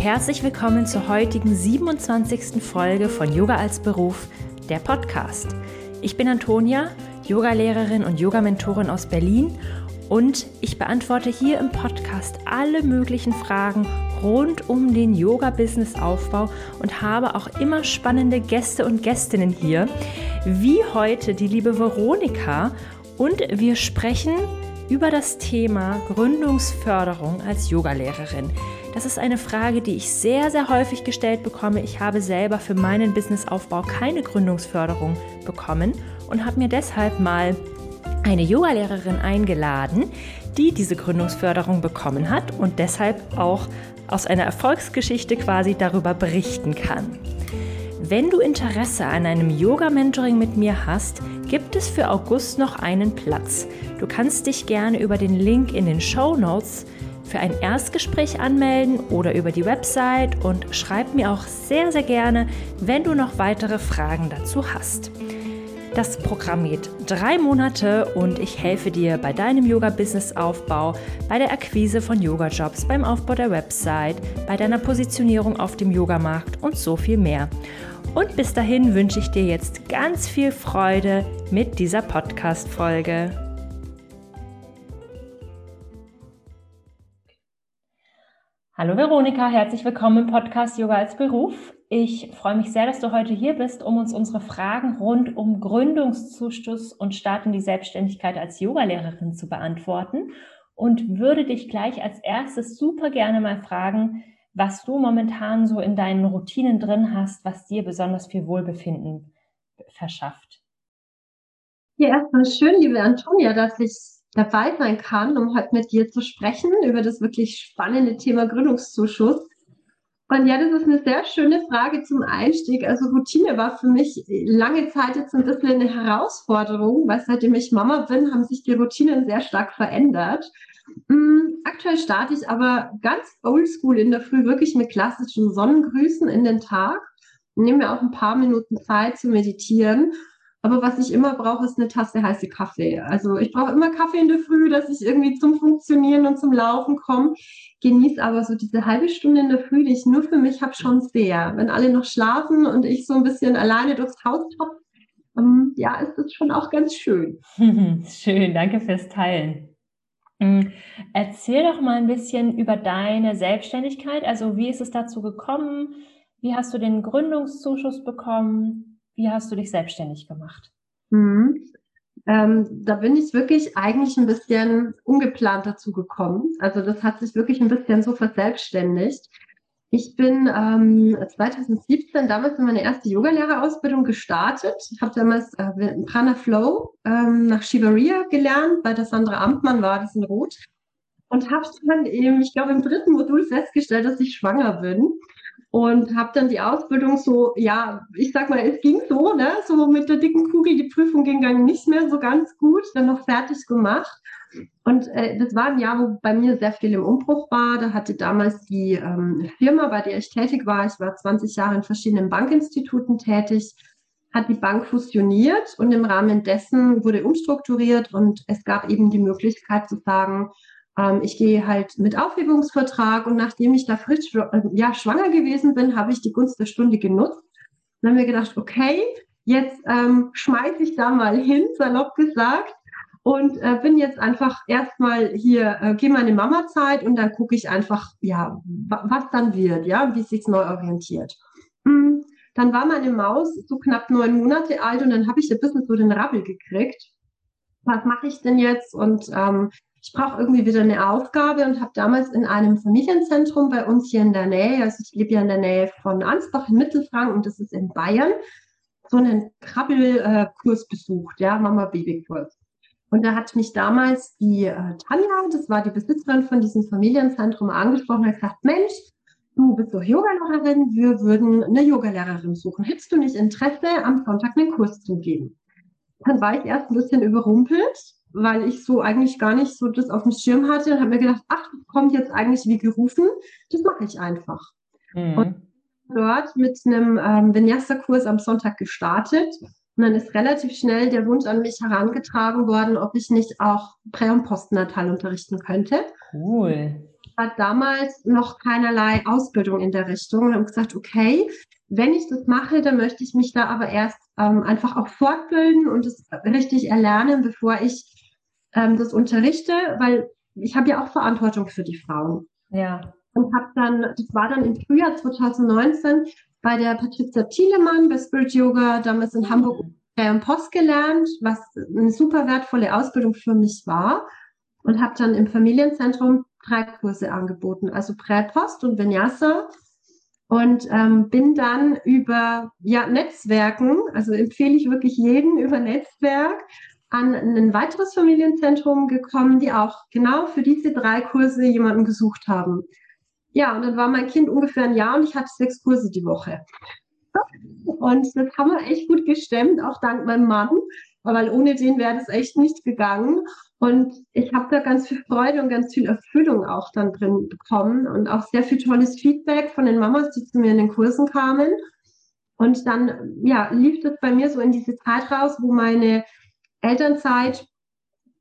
herzlich willkommen zur heutigen 27. Folge von Yoga als Beruf, der Podcast. Ich bin Antonia, Yogalehrerin und Yogamentorin aus Berlin und ich beantworte hier im Podcast alle möglichen Fragen rund um den Yoga-Business-Aufbau und habe auch immer spannende Gäste und Gästinnen hier, wie heute die liebe Veronika und wir sprechen über das Thema Gründungsförderung als Yogalehrerin. Das ist eine Frage, die ich sehr, sehr häufig gestellt bekomme. Ich habe selber für meinen Businessaufbau keine Gründungsförderung bekommen und habe mir deshalb mal eine Yogalehrerin eingeladen, die diese Gründungsförderung bekommen hat und deshalb auch aus einer Erfolgsgeschichte quasi darüber berichten kann. Wenn du Interesse an einem Yoga-Mentoring mit mir hast, gibt es für August noch einen Platz. Du kannst dich gerne über den Link in den Show Notes für ein Erstgespräch anmelden oder über die Website und schreib mir auch sehr, sehr gerne, wenn du noch weitere Fragen dazu hast. Das Programm geht drei Monate und ich helfe dir bei deinem Yoga-Business-Aufbau, bei der Akquise von Yoga-Jobs, beim Aufbau der Website, bei deiner Positionierung auf dem Yogamarkt und so viel mehr. Und bis dahin wünsche ich dir jetzt ganz viel Freude mit dieser Podcast-Folge. Hallo Veronika, herzlich willkommen im Podcast Yoga als Beruf. Ich freue mich sehr, dass du heute hier bist, um uns unsere Fragen rund um Gründungszuschuss und Start in die Selbstständigkeit als Yogalehrerin zu beantworten und würde dich gleich als erstes super gerne mal fragen, was du momentan so in deinen Routinen drin hast, was dir besonders viel Wohlbefinden verschafft. Ja, erstmal schön, liebe Antonia, dass ich dabei sein kann, um heute mit dir zu sprechen über das wirklich spannende Thema Gründungszuschuss. Und ja, das ist eine sehr schöne Frage zum Einstieg. Also Routine war für mich lange Zeit jetzt ein bisschen eine Herausforderung, weil seitdem ich Mama bin, haben sich die Routinen sehr stark verändert. Mm, aktuell starte ich aber ganz oldschool in der Früh wirklich mit klassischen Sonnengrüßen in den Tag. Nehme mir auch ein paar Minuten Zeit zu meditieren. Aber was ich immer brauche, ist eine Tasse heiße Kaffee. Also ich brauche immer Kaffee in der Früh, dass ich irgendwie zum Funktionieren und zum Laufen komme. Genieße aber so diese halbe Stunde in der Früh, die ich nur für mich habe, schon sehr. Wenn alle noch schlafen und ich so ein bisschen alleine durchs Haus habe, ähm, ja, ist das schon auch ganz schön. schön, danke fürs Teilen. Mm, erzähl doch mal ein bisschen über deine Selbstständigkeit. Also wie ist es dazu gekommen? Wie hast du den Gründungszuschuss bekommen? Wie hast du dich selbstständig gemacht? Mhm. Ähm, da bin ich wirklich eigentlich ein bisschen ungeplant dazu gekommen. Also das hat sich wirklich ein bisschen so verselbstständigt. Ich bin ähm, 2017 damals in meine erste Yogalehrerausbildung gestartet. Ich habe damals äh, Prana Flow ähm, nach Shivaria gelernt. Bei der Sandra Amtmann war das in Rot. Und habe dann eben, ich glaube, im dritten Modul festgestellt, dass ich schwanger bin. Und habe dann die Ausbildung so, ja, ich sag mal, es ging so, ne, so mit der dicken Kugel, die Prüfung ging dann nicht mehr so ganz gut, dann noch fertig gemacht. Und äh, das war ein Jahr, wo bei mir sehr viel im Umbruch war. Da hatte damals die ähm, Firma, bei der ich tätig war, ich war 20 Jahre in verschiedenen Bankinstituten tätig, hat die Bank fusioniert und im Rahmen dessen wurde umstrukturiert und es gab eben die Möglichkeit zu sagen, ich gehe halt mit Aufhebungsvertrag und nachdem ich da frisch äh, ja, schwanger gewesen bin, habe ich die Gunst der Stunde genutzt. Dann haben wir gedacht, okay, jetzt ähm, schmeiße ich da mal hin, salopp gesagt, und äh, bin jetzt einfach erstmal hier, äh, gehe meine Mama-Zeit und dann gucke ich einfach, ja, was dann wird, ja, wie sich neu orientiert. Mhm. Dann war meine Maus so knapp neun Monate alt und dann habe ich ein bisschen so den Rabbel gekriegt. Was mache ich denn jetzt? Und ähm, ich brauche irgendwie wieder eine Aufgabe und habe damals in einem Familienzentrum bei uns hier in der Nähe, also ich lebe ja in der Nähe von Ansbach in Mittelfranken, das ist in Bayern, so einen Krabbelkurs besucht, ja, Mama-Baby-Kurs. Und da hat mich damals die äh, Tanja, das war die Besitzerin von diesem Familienzentrum, angesprochen und gesagt, Mensch, du bist doch Yogalehrerin, wir würden eine Yogalehrerin suchen. Hättest du nicht Interesse, am Sonntag einen Kurs zu geben? Dann war ich erst ein bisschen überrumpelt, weil ich so eigentlich gar nicht so das auf dem Schirm hatte und habe mir gedacht, ach, kommt jetzt eigentlich wie gerufen, das mache ich einfach. Mhm. Und dort mit einem ähm, Vinyasa-Kurs am Sonntag gestartet und dann ist relativ schnell der Wunsch an mich herangetragen worden, ob ich nicht auch Prä- und Postnatal unterrichten könnte. Cool. hat damals noch keinerlei Ausbildung in der Richtung und haben gesagt, okay, wenn ich das mache, dann möchte ich mich da aber erst ähm, einfach auch fortbilden und es richtig erlernen, bevor ich ähm, das unterrichte, weil ich habe ja auch Verantwortung für die Frauen. Ja. Und habe dann, das war dann im Frühjahr 2019 bei der Patricia Thielemann bei Spirit Yoga, damals in Hamburg im Post gelernt, was eine super wertvolle Ausbildung für mich war und habe dann im Familienzentrum drei Kurse angeboten, also Prä-Post und Vinyasa und ähm, bin dann über ja, Netzwerken, also empfehle ich wirklich jeden über Netzwerk, an ein weiteres Familienzentrum gekommen, die auch genau für diese drei Kurse jemanden gesucht haben. Ja, und dann war mein Kind ungefähr ein Jahr und ich hatte sechs Kurse die Woche. Und das haben wir echt gut gestemmt, auch dank meinem Mann, weil ohne den wäre das echt nicht gegangen. Und ich habe da ganz viel Freude und ganz viel Erfüllung auch dann drin bekommen und auch sehr viel tolles Feedback von den Mamas, die zu mir in den Kursen kamen. Und dann, ja, lief das bei mir so in diese Zeit raus, wo meine Elternzeit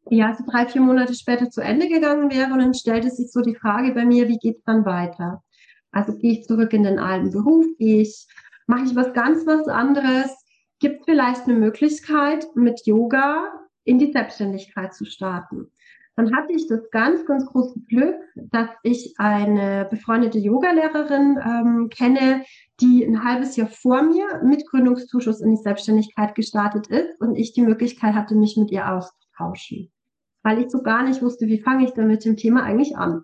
ja so drei, vier Monate später zu Ende gegangen wäre. Und dann stellte sich so die Frage bei mir, wie geht's dann weiter? Also gehe ich zurück in den alten Beruf? Gehe ich, mache ich was ganz was anderes? Gibt es vielleicht eine Möglichkeit, mit Yoga in die Selbstständigkeit zu starten. Dann hatte ich das ganz, ganz große Glück, dass ich eine befreundete Yogalehrerin ähm, kenne, die ein halbes Jahr vor mir mit Gründungszuschuss in die Selbstständigkeit gestartet ist und ich die Möglichkeit hatte, mich mit ihr auszutauschen, weil ich so gar nicht wusste, wie fange ich denn mit dem Thema eigentlich an.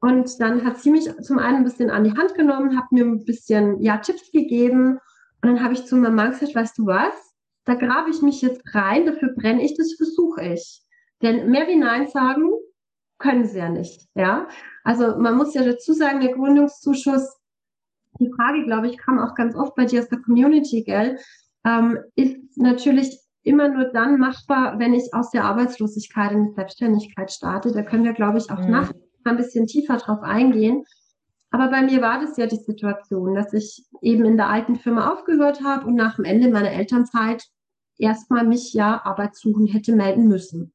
Und dann hat sie mich zum einen ein bisschen an die Hand genommen, hat mir ein bisschen ja, Tipps gegeben und dann habe ich zu meinem Mann gesagt, weißt du was, da grabe ich mich jetzt rein, dafür brenne ich, das versuche ich. Denn mehr wie Nein sagen können sie ja nicht. Ja, also man muss ja dazu sagen, der Gründungszuschuss, die Frage, glaube ich, kam auch ganz oft bei dir aus der Community, gell, ähm, ist natürlich immer nur dann machbar, wenn ich aus der Arbeitslosigkeit in die Selbstständigkeit starte. Da können wir, glaube ich, auch mhm. nach ein bisschen tiefer drauf eingehen. Aber bei mir war das ja die Situation, dass ich eben in der alten Firma aufgehört habe und nach dem Ende meiner Elternzeit erstmal mich ja Arbeit suchen hätte melden müssen.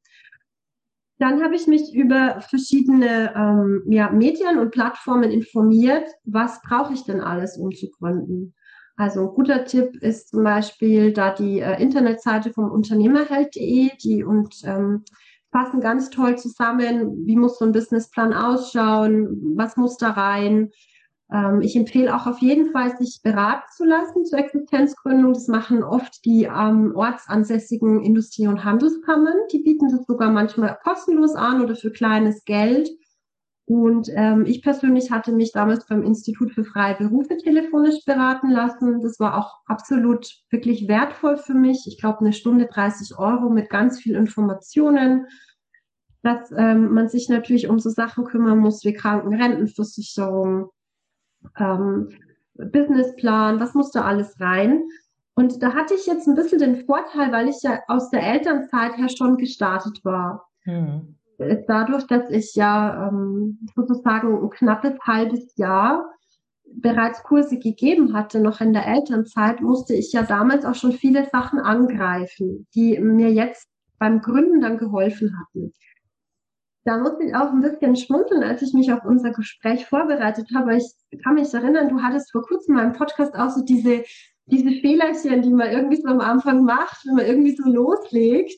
Dann habe ich mich über verschiedene ähm, ja, Medien und Plattformen informiert, was brauche ich denn alles, um zu gründen. Also ein guter Tipp ist zum Beispiel da die äh, Internetseite vom Unternehmerheld.de, die und ähm, passen ganz toll zusammen. Wie muss so ein Businessplan ausschauen? Was muss da rein? Ähm, ich empfehle auch auf jeden Fall, sich beraten zu lassen zur Existenzgründung. Das machen oft die ähm, ortsansässigen Industrie- und Handelskammern. Die bieten das sogar manchmal kostenlos an oder für kleines Geld. Und ähm, ich persönlich hatte mich damals beim Institut für freie Berufe telefonisch beraten lassen. Das war auch absolut wirklich wertvoll für mich. Ich glaube, eine Stunde 30 Euro mit ganz viel Informationen, dass ähm, man sich natürlich um so Sachen kümmern muss wie Krankenrentenversicherung, ähm, Businessplan, was muss da alles rein? Und da hatte ich jetzt ein bisschen den Vorteil, weil ich ja aus der Elternzeit her schon gestartet war. Hm. Dadurch, dass ich ja ähm, sozusagen ein knappes halbes Jahr bereits Kurse gegeben hatte, noch in der Elternzeit, musste ich ja damals auch schon viele Sachen angreifen, die mir jetzt beim Gründen dann geholfen hatten. Da musste ich auch ein bisschen schmunzeln, als ich mich auf unser Gespräch vorbereitet habe. Ich kann mich erinnern, du hattest vor kurzem in meinem Podcast auch so diese, diese Fehlerchen, die man irgendwie so am Anfang macht, wenn man irgendwie so loslegt.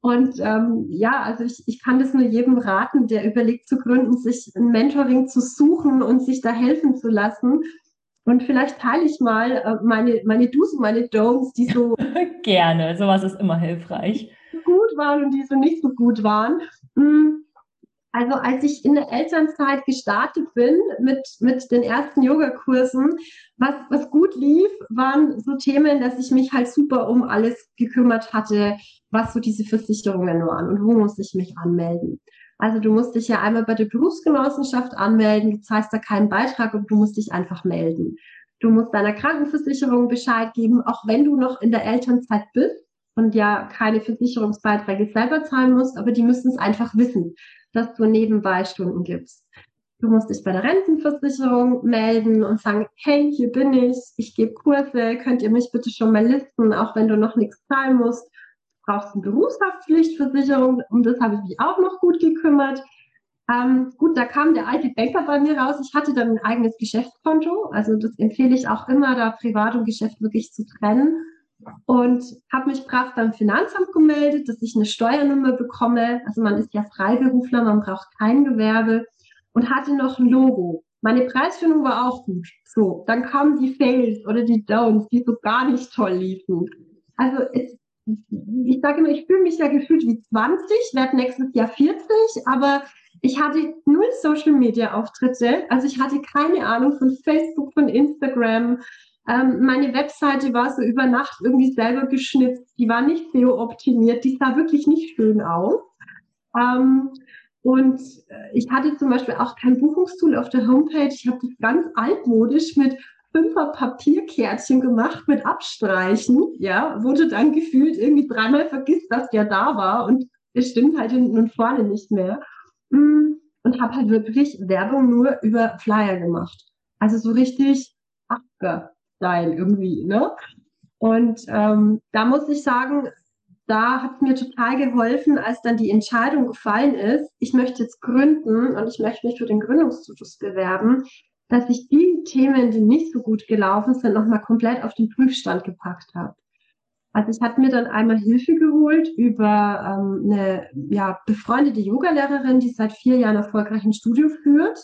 Und ähm, ja, also ich, ich kann das nur jedem raten, der überlegt zu gründen, sich ein Mentoring zu suchen und sich da helfen zu lassen. Und vielleicht teile ich mal äh, meine, meine Do's und meine Don'ts, die so gerne, sowas ist immer hilfreich. Gut waren und die so nicht so gut waren. Hm also als ich in der Elternzeit gestartet bin mit, mit den ersten Yogakursen, was, was gut lief, waren so Themen, dass ich mich halt super um alles gekümmert hatte, was so diese Versicherungen waren und wo muss ich mich anmelden. Also du musst dich ja einmal bei der Berufsgenossenschaft anmelden, du zahlst da keinen Beitrag und du musst dich einfach melden. Du musst deiner Krankenversicherung Bescheid geben, auch wenn du noch in der Elternzeit bist und ja keine Versicherungsbeiträge selber zahlen musst, aber die müssen es einfach wissen dass du nebenbei Stunden gibst. Du musst dich bei der Rentenversicherung melden und sagen, hey, hier bin ich, ich gebe Kurse, könnt ihr mich bitte schon mal listen, auch wenn du noch nichts zahlen musst. Du brauchst eine Berufshaftpflichtversicherung, um das habe ich mich auch noch gut gekümmert. Ähm, gut, da kam der alte Banker bei mir raus. Ich hatte dann ein eigenes Geschäftskonto. Also das empfehle ich auch immer, da Privat und Geschäft wirklich zu trennen. Und habe mich brav beim Finanzamt gemeldet, dass ich eine Steuernummer bekomme. Also man ist ja Freiberufler, man braucht kein Gewerbe und hatte noch ein Logo. Meine Preisfindung war auch gut. So, dann kamen die Fails oder die Downs, die so gar nicht toll liefen. Also es, ich sage immer, ich fühle mich ja gefühlt wie 20, werde nächstes Jahr 40, aber ich hatte null Social Media Auftritte. Also ich hatte keine Ahnung von Facebook, von Instagram. Ähm, meine Webseite war so über Nacht irgendwie selber geschnitzt. Die war nicht SEO-optimiert. Die sah wirklich nicht schön aus. Ähm, und äh, ich hatte zum Beispiel auch kein Buchungstool auf der Homepage. Ich habe das ganz altmodisch mit fünfer Papierkärtchen gemacht mit Abstreichen, ja, du dann gefühlt irgendwie dreimal vergisst, dass der da war und es stimmt halt hinten und vorne nicht mehr. Mm, und habe halt wirklich Werbung nur über Flyer gemacht. Also so richtig Abge-Style irgendwie, ne? Und ähm, da muss ich sagen, da hat es mir total geholfen, als dann die Entscheidung gefallen ist, ich möchte jetzt gründen und ich möchte mich für den Gründungszuschuss bewerben, dass ich die Themen, die nicht so gut gelaufen sind, nochmal komplett auf den Prüfstand gepackt habe. Also ich hatte mir dann einmal Hilfe geholt über ähm, eine ja, befreundete Yogalehrerin, die seit vier Jahren erfolgreich ein Studio führt.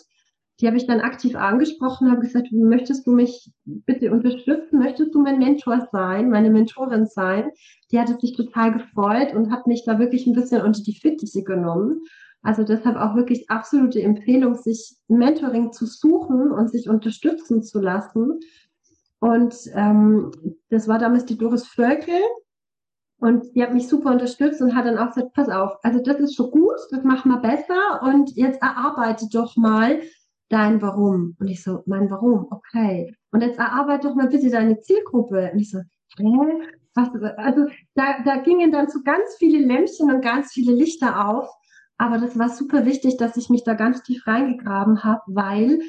Die habe ich dann aktiv angesprochen, habe gesagt, möchtest du mich bitte unterstützen? Möchtest du mein Mentor sein, meine Mentorin sein? Die hatte sich total gefreut und hat mich da wirklich ein bisschen unter die Fittiche genommen. Also deshalb auch wirklich absolute Empfehlung, sich Mentoring zu suchen und sich unterstützen zu lassen. Und ähm, das war damals die Doris Völkel. Und die hat mich super unterstützt und hat dann auch gesagt, pass auf, also das ist schon gut, das machen wir besser und jetzt erarbeite doch mal, dein Warum. Und ich so, mein Warum, okay. Und jetzt erarbeite doch mal bitte deine Zielgruppe. Und ich so, hä? Was, also da, da gingen dann so ganz viele Lämpchen und ganz viele Lichter auf. Aber das war super wichtig, dass ich mich da ganz tief reingegraben habe, weil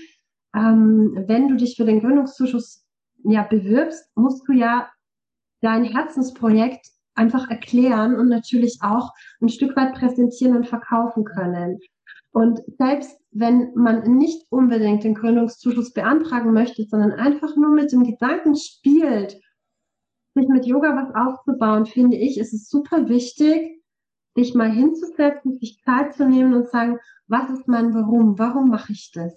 ähm, wenn du dich für den Gründungszuschuss ja bewirbst, musst du ja dein Herzensprojekt einfach erklären und natürlich auch ein Stück weit präsentieren und verkaufen können. Und selbst wenn man nicht unbedingt den Gründungszuschuss beantragen möchte, sondern einfach nur mit dem Gedanken spielt, sich mit Yoga was aufzubauen, finde ich, ist es super wichtig, sich mal hinzusetzen, sich Zeit zu nehmen und sagen, was ist mein Warum? Warum mache ich das?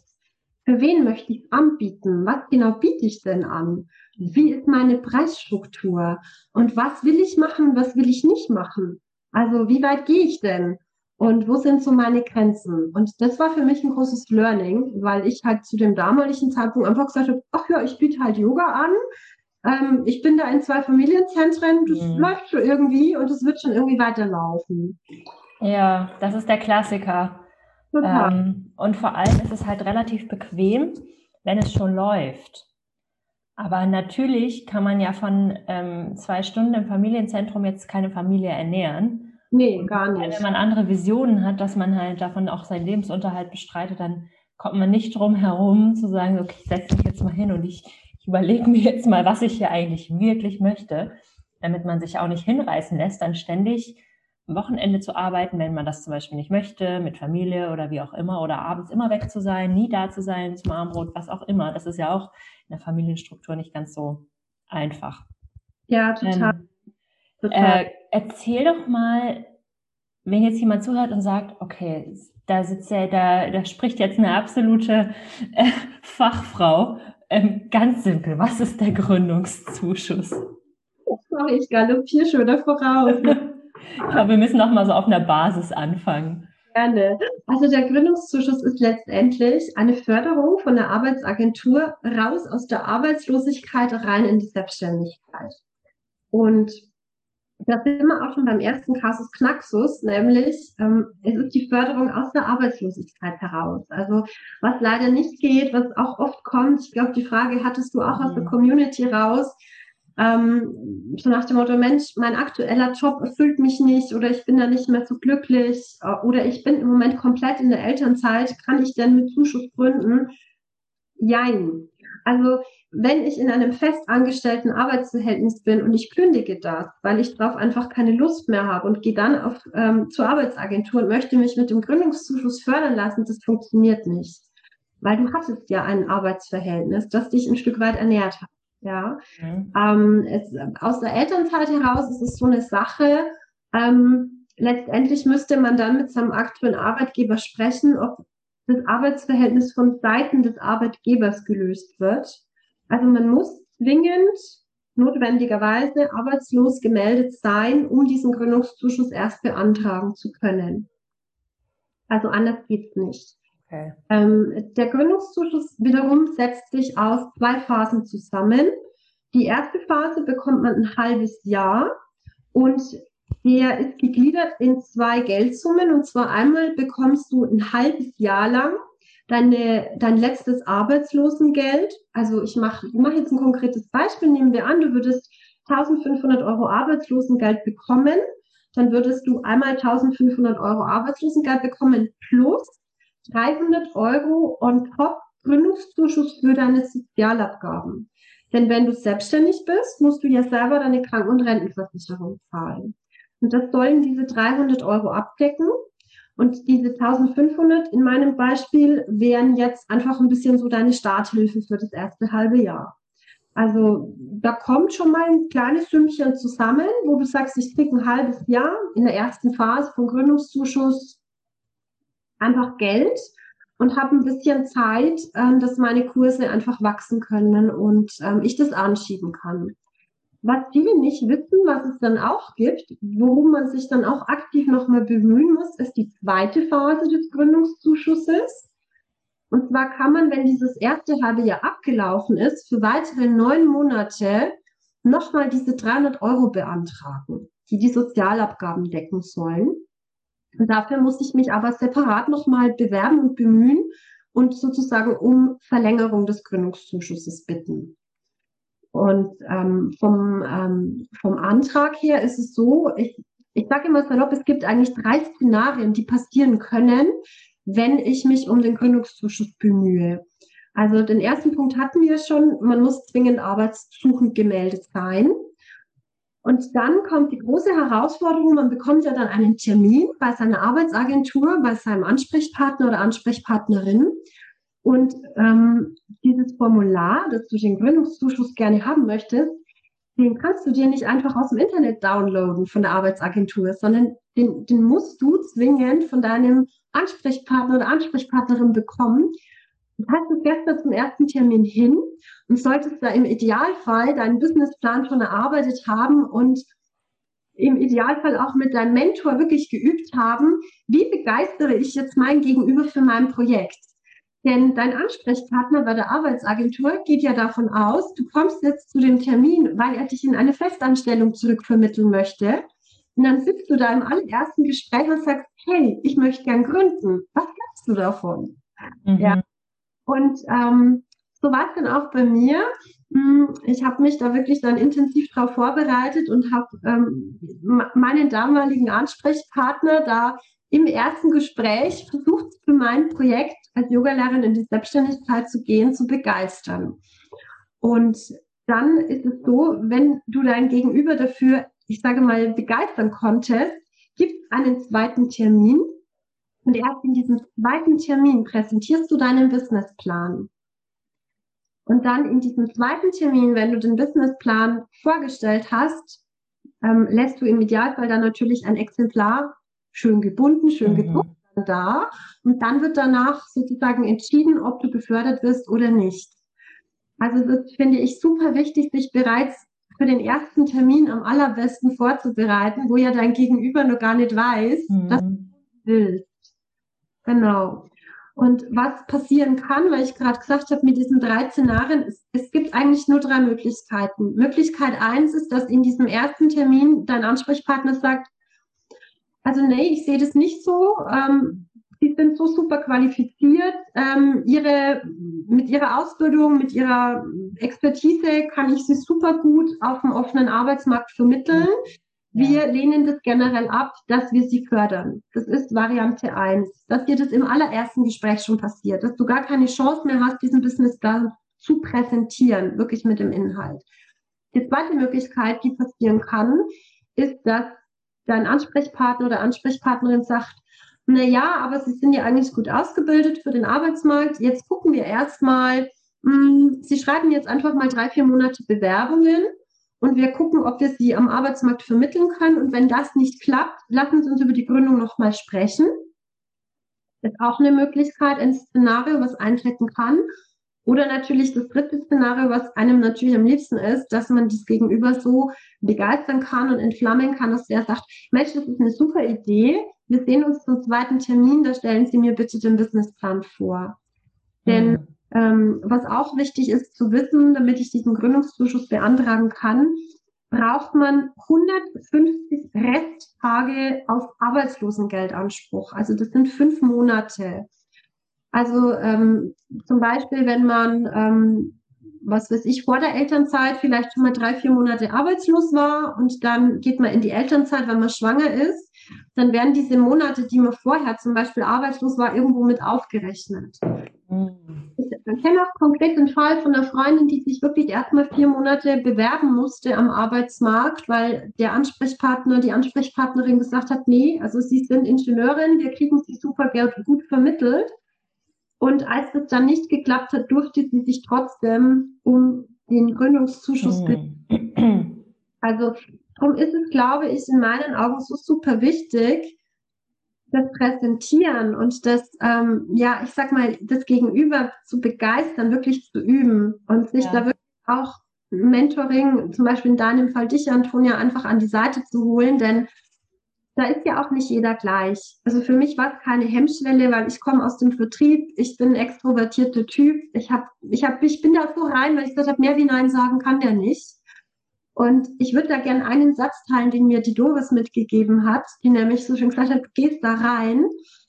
Für wen möchte ich es anbieten? Was genau biete ich denn an? Wie ist meine Preisstruktur? Und was will ich machen? Was will ich nicht machen? Also wie weit gehe ich denn? Und wo sind so meine Grenzen? Und das war für mich ein großes Learning, weil ich halt zu dem damaligen Zeitpunkt einfach gesagt habe, ach ja, ich biete halt Yoga an. Ähm, ich bin da in zwei Familienzentren, das mhm. läuft schon irgendwie und es wird schon irgendwie weiterlaufen. Ja, das ist der Klassiker. Ähm, und vor allem ist es halt relativ bequem, wenn es schon läuft. Aber natürlich kann man ja von ähm, zwei Stunden im Familienzentrum jetzt keine Familie ernähren. Nee, gar nicht. Wenn man andere Visionen hat, dass man halt davon auch seinen Lebensunterhalt bestreitet, dann kommt man nicht drum herum zu sagen, okay, ich setze mich jetzt mal hin und ich, ich überlege mir jetzt mal, was ich hier eigentlich wirklich möchte, damit man sich auch nicht hinreißen lässt, dann ständig am Wochenende zu arbeiten, wenn man das zum Beispiel nicht möchte, mit Familie oder wie auch immer, oder abends immer weg zu sein, nie da zu sein zum Armbrot, was auch immer. Das ist ja auch in der Familienstruktur nicht ganz so einfach. Ja, total. Ähm, äh, erzähl doch mal, wenn jetzt jemand zuhört und sagt, okay, da sitzt ja, da, da spricht jetzt eine absolute äh, Fachfrau. Ähm, ganz simpel, was ist der Gründungszuschuss? Sorry, ich galoppiere schon da voraus. ich glaube, wir müssen noch mal so auf einer Basis anfangen. Gerne. Also der Gründungszuschuss ist letztendlich eine Förderung von der Arbeitsagentur raus aus der Arbeitslosigkeit rein in die Selbstständigkeit. Und da sind wir auch schon beim ersten Kasus Knaxus, nämlich ähm, es ist die Förderung aus der Arbeitslosigkeit heraus. Also was leider nicht geht, was auch oft kommt, ich glaube, die Frage hattest du auch mhm. aus der mhm. Community raus, ähm, so nach dem Motto, Mensch, mein aktueller Job erfüllt mich nicht oder ich bin da nicht mehr so glücklich äh, oder ich bin im Moment komplett in der Elternzeit, kann ich denn mit Zuschuss gründen? Jein. Also wenn ich in einem festangestellten Arbeitsverhältnis bin und ich kündige das, weil ich darauf einfach keine Lust mehr habe und gehe dann auf, ähm, zur Arbeitsagentur und möchte mich mit dem Gründungszuschuss fördern lassen, das funktioniert nicht. Weil du hattest ja ein Arbeitsverhältnis, das dich ein Stück weit ernährt hat. Ja, mhm. ähm, es, aus der Elternzeit heraus ist es so eine Sache. Ähm, letztendlich müsste man dann mit seinem aktuellen Arbeitgeber sprechen, ob das Arbeitsverhältnis von Seiten des Arbeitgebers gelöst wird. Also man muss zwingend notwendigerweise arbeitslos gemeldet sein, um diesen Gründungszuschuss erst beantragen zu können. Also anders geht's nicht. Okay. Ähm, der Gründungszuschuss wiederum setzt sich aus zwei Phasen zusammen. Die erste Phase bekommt man ein halbes Jahr und der ist gegliedert in zwei Geldsummen. Und zwar einmal bekommst du ein halbes Jahr lang deine, dein letztes Arbeitslosengeld. Also ich mache ich mach jetzt ein konkretes Beispiel. Nehmen wir an, du würdest 1500 Euro Arbeitslosengeld bekommen. Dann würdest du einmal 1500 Euro Arbeitslosengeld bekommen plus 300 Euro on top Gründungszuschuss für deine Sozialabgaben. Denn wenn du selbstständig bist, musst du ja selber deine Kranken- und Rentenversicherung zahlen. Und das sollen diese 300 Euro abdecken. Und diese 1500 in meinem Beispiel wären jetzt einfach ein bisschen so deine Starthilfe für das erste halbe Jahr. Also da kommt schon mal ein kleines Sümmchen zusammen, wo du sagst, ich kriege ein halbes Jahr in der ersten Phase vom Gründungszuschuss einfach Geld und habe ein bisschen Zeit, ähm, dass meine Kurse einfach wachsen können und ähm, ich das anschieben kann. Was viele nicht wissen, was es dann auch gibt, worum man sich dann auch aktiv nochmal bemühen muss, ist die zweite Phase des Gründungszuschusses. Und zwar kann man, wenn dieses erste halbe Jahr abgelaufen ist, für weitere neun Monate nochmal diese 300 Euro beantragen, die die Sozialabgaben decken sollen. Und dafür muss ich mich aber separat nochmal bewerben und bemühen und sozusagen um Verlängerung des Gründungszuschusses bitten. Und ähm, vom, ähm, vom Antrag her ist es so, ich, ich sage immer salopp, es gibt eigentlich drei Szenarien, die passieren können, wenn ich mich um den Gründungszuschuss bemühe. Also den ersten Punkt hatten wir schon, man muss zwingend arbeitssuchend gemeldet sein. Und dann kommt die große Herausforderung, man bekommt ja dann einen Termin bei seiner Arbeitsagentur, bei seinem Ansprechpartner oder Ansprechpartnerin. Und ähm, dieses Formular, das du den Gründungszuschuss gerne haben möchtest, den kannst du dir nicht einfach aus dem Internet downloaden von der Arbeitsagentur, sondern den, den musst du zwingend von deinem Ansprechpartner oder Ansprechpartnerin bekommen. Du fährst da zum ersten Termin hin und solltest da im Idealfall deinen Businessplan schon erarbeitet haben und im Idealfall auch mit deinem Mentor wirklich geübt haben, wie begeistere ich jetzt mein Gegenüber für mein Projekt? Denn dein Ansprechpartner bei der Arbeitsagentur geht ja davon aus, du kommst jetzt zu dem Termin, weil er dich in eine Festanstellung zurückvermitteln möchte. Und dann sitzt du da im allerersten Gespräch und sagst, hey, ich möchte gern gründen. Was glaubst du davon? Mhm. Ja. Und ähm, so war es dann auch bei mir. Hm, ich habe mich da wirklich dann intensiv darauf vorbereitet und habe ähm, meinen damaligen Ansprechpartner da im ersten Gespräch versucht, für mein Projekt als Yogalehrerin in die Selbstständigkeit zu gehen, zu begeistern. Und dann ist es so, wenn du dein Gegenüber dafür, ich sage mal, begeistern konntest, gibt es einen zweiten Termin. Und erst in diesem zweiten Termin präsentierst du deinen Businessplan. Und dann in diesem zweiten Termin, wenn du den Businessplan vorgestellt hast, ähm, lässt du im Idealfall dann natürlich ein Exemplar schön gebunden, schön mhm. gedruckt da. Und dann wird danach sozusagen entschieden, ob du befördert wirst oder nicht. Also das finde ich super wichtig, sich bereits für den ersten Termin am allerbesten vorzubereiten, wo ja dein Gegenüber noch gar nicht weiß, mhm. dass du willst. Genau. Und was passieren kann, weil ich gerade gesagt habe, mit diesen drei Szenarien, es, es, gibt eigentlich nur drei Möglichkeiten. Möglichkeit eins ist, dass in diesem ersten Termin dein Ansprechpartner sagt, also nee, ich sehe das nicht so. Ähm, Sie sind so super qualifiziert. Ähm, ihre, mit ihrer Ausbildung, mit ihrer Expertise kann ich sie super gut auf dem offenen Arbeitsmarkt vermitteln. Wir lehnen das generell ab, dass wir sie fördern. Das ist Variante eins, Dass dir das im allerersten Gespräch schon passiert, dass du gar keine Chance mehr hast, diesen Businessplan zu präsentieren, wirklich mit dem Inhalt. Die zweite Möglichkeit, die passieren kann, ist, dass dein Ansprechpartner oder Ansprechpartnerin sagt, na ja, aber Sie sind ja eigentlich gut ausgebildet für den Arbeitsmarkt. Jetzt gucken wir erstmal, hm, Sie schreiben jetzt einfach mal drei, vier Monate Bewerbungen und wir gucken, ob wir Sie am Arbeitsmarkt vermitteln können. Und wenn das nicht klappt, lassen Sie uns über die Gründung nochmal sprechen. Das ist auch eine Möglichkeit, ein Szenario, was eintreten kann. Oder natürlich das dritte Szenario, was einem natürlich am liebsten ist, dass man das Gegenüber so begeistern kann und entflammen kann, dass der sagt, Mensch, das ist eine super Idee. Wir sehen uns zum zweiten Termin, da stellen Sie mir bitte den Businessplan vor. Denn mhm. ähm, was auch wichtig ist zu wissen, damit ich diesen Gründungszuschuss beantragen kann, braucht man 150 Resttage auf Arbeitslosengeldanspruch. Also das sind fünf Monate. Also ähm, zum Beispiel, wenn man, ähm, was weiß ich, vor der Elternzeit vielleicht schon mal drei, vier Monate arbeitslos war und dann geht man in die Elternzeit, wenn man schwanger ist, dann werden diese Monate, die man vorher zum Beispiel arbeitslos war, irgendwo mit aufgerechnet. Mhm. Ich kenne auch konkret den Fall von einer Freundin, die sich wirklich erstmal vier Monate bewerben musste am Arbeitsmarkt, weil der Ansprechpartner, die Ansprechpartnerin gesagt hat, nee, also Sie sind Ingenieurin, wir kriegen Sie super gut vermittelt. Und als das dann nicht geklappt hat, durfte sie sich trotzdem um den Gründungszuschuss mhm. Also darum ist es, glaube ich, in meinen Augen so super wichtig, das Präsentieren und das, ähm, ja, ich sag mal, das Gegenüber zu begeistern, wirklich zu üben und sich ja. da wirklich auch Mentoring, zum Beispiel in deinem Fall dich, Antonia, einfach an die Seite zu holen, denn da ist ja auch nicht jeder gleich. Also für mich war es keine Hemmschwelle, weil ich komme aus dem Vertrieb, ich bin ein extrovertierter Typ. Ich hab, ich hab, ich bin da so rein, weil ich gesagt habe, mehr wie Nein sagen kann der nicht. Und ich würde da gerne einen Satz teilen, den mir die Doris mitgegeben hat, die nämlich so schön gesagt hat, du gehst da rein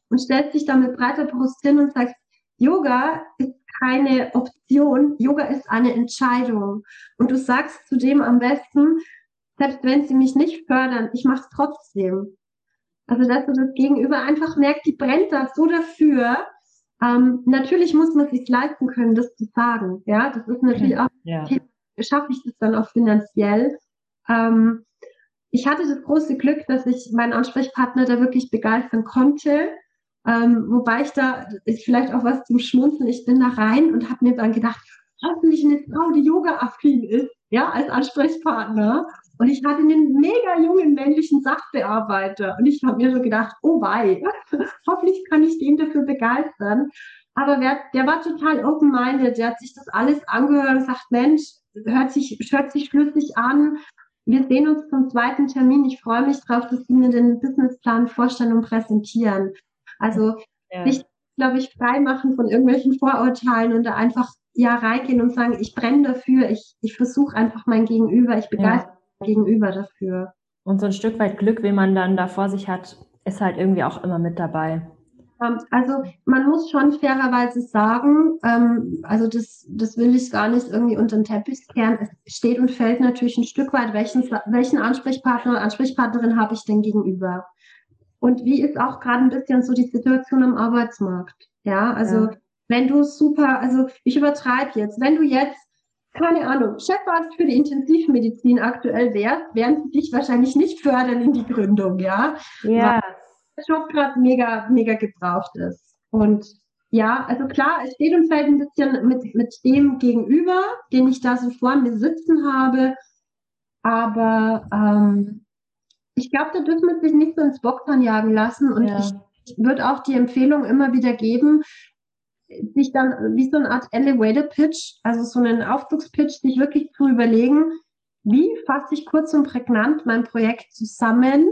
und stellst dich da mit breiter Brust hin und sagst, Yoga ist keine Option, Yoga ist eine Entscheidung. Und du sagst zudem am besten, selbst wenn sie mich nicht fördern, ich mache es trotzdem. Also, dass du das Gegenüber einfach merkt, die brennt da so dafür. Ähm, natürlich muss man sich leisten können, das zu sagen. Ja, das ist natürlich auch, ja. schaffe ich das dann auch finanziell. Ähm, ich hatte das große Glück, dass ich meinen Ansprechpartner da wirklich begeistern konnte. Ähm, wobei ich da, ist vielleicht auch was zum Schmunzeln, ich bin da rein und habe mir dann gedacht, hoffentlich eine Frau, die Yoga-affin ist, ja, als Ansprechpartner. Und ich hatte einen mega jungen männlichen Sachbearbeiter. Und ich habe mir so gedacht, oh wei, hoffentlich kann ich den dafür begeistern. Aber wer, der war total open-minded. Der hat sich das alles angehört und sagt, Mensch, hört sich, hört sich schlüssig an. Wir sehen uns zum zweiten Termin. Ich freue mich drauf, dass Sie mir den Businessplan vorstellen und präsentieren. Also ja. nicht, glaube ich, frei machen von irgendwelchen Vorurteilen und da einfach ja reingehen und sagen, ich brenne dafür, ich, ich versuche einfach mein Gegenüber, ich begeister ja. Gegenüber dafür. Und so ein Stück weit Glück, wie man dann da vor sich hat, ist halt irgendwie auch immer mit dabei. Ähm, also man muss schon fairerweise sagen, ähm, also das, das will ich gar nicht irgendwie unter den Teppich kehren. Es steht und fällt natürlich ein Stück weit, welchen, welchen Ansprechpartner oder Ansprechpartnerin habe ich denn gegenüber? Und wie ist auch gerade ein bisschen so die Situation am Arbeitsmarkt? Ja, also ja. Wenn du super, also ich übertreibe jetzt, wenn du jetzt keine Ahnung, Chefarzt für die Intensivmedizin aktuell wärst, werden sie dich wahrscheinlich nicht fördern in die Gründung, ja? Ja. Weil der Job gerade mega, mega gebraucht ist. Und ja, also klar, es steht und fällt ein bisschen mit, mit dem gegenüber, den ich da so vor mir sitzen habe. Aber ähm, ich glaube, da dürfen wir sich nicht so ins Boxhorn jagen lassen. Und ja. ich, ich würde auch die Empfehlung immer wieder geben, sich dann wie so eine Art Elevator Pitch, also so einen Aufzugspitch, sich wirklich zu überlegen, wie fasse ich kurz und prägnant mein Projekt zusammen